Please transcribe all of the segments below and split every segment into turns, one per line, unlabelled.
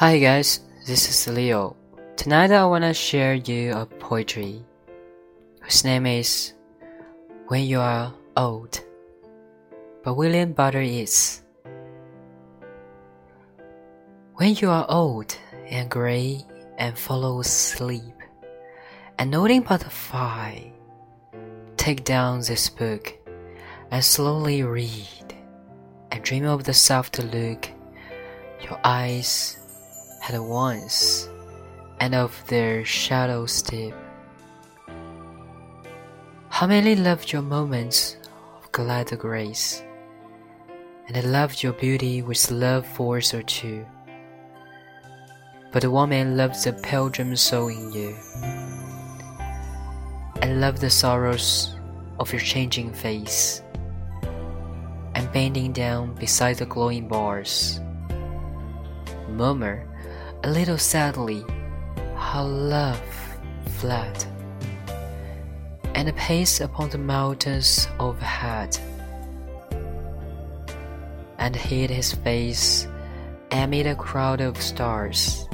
Hi guys, this is Leo. Tonight I wanna share you a poetry whose name is When You Are Old by William Butler Yeats. When you are old and gray and full of sleep, and nothing but fire, take down this book and slowly read, and dream of the soft look your eyes had once, and of their shadows deep. How many loved your moments of glad grace, and loved your beauty with love force or two. But one man loved the pilgrim soul in you, and loved the sorrows of your changing face, and bending down beside the glowing bars, murmur a little sadly how love fled, and pace upon the mountains overhead, and hid his face amid a crowd of stars.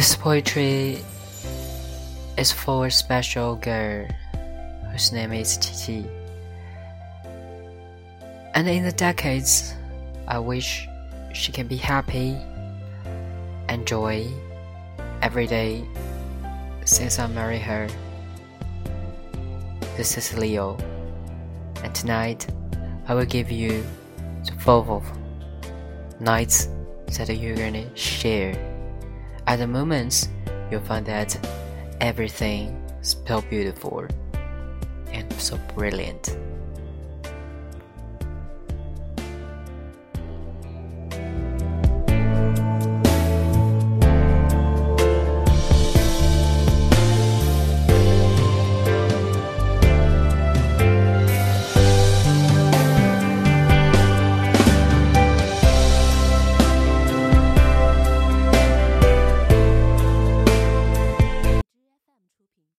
This poetry is for a special girl whose name is Titi. And in the decades, I wish she can be happy, enjoy every day since I married her. This is Leo, and tonight I will give you the five of nights that you're gonna share. At the moments, you'll find that everything is so beautiful and so brilliant.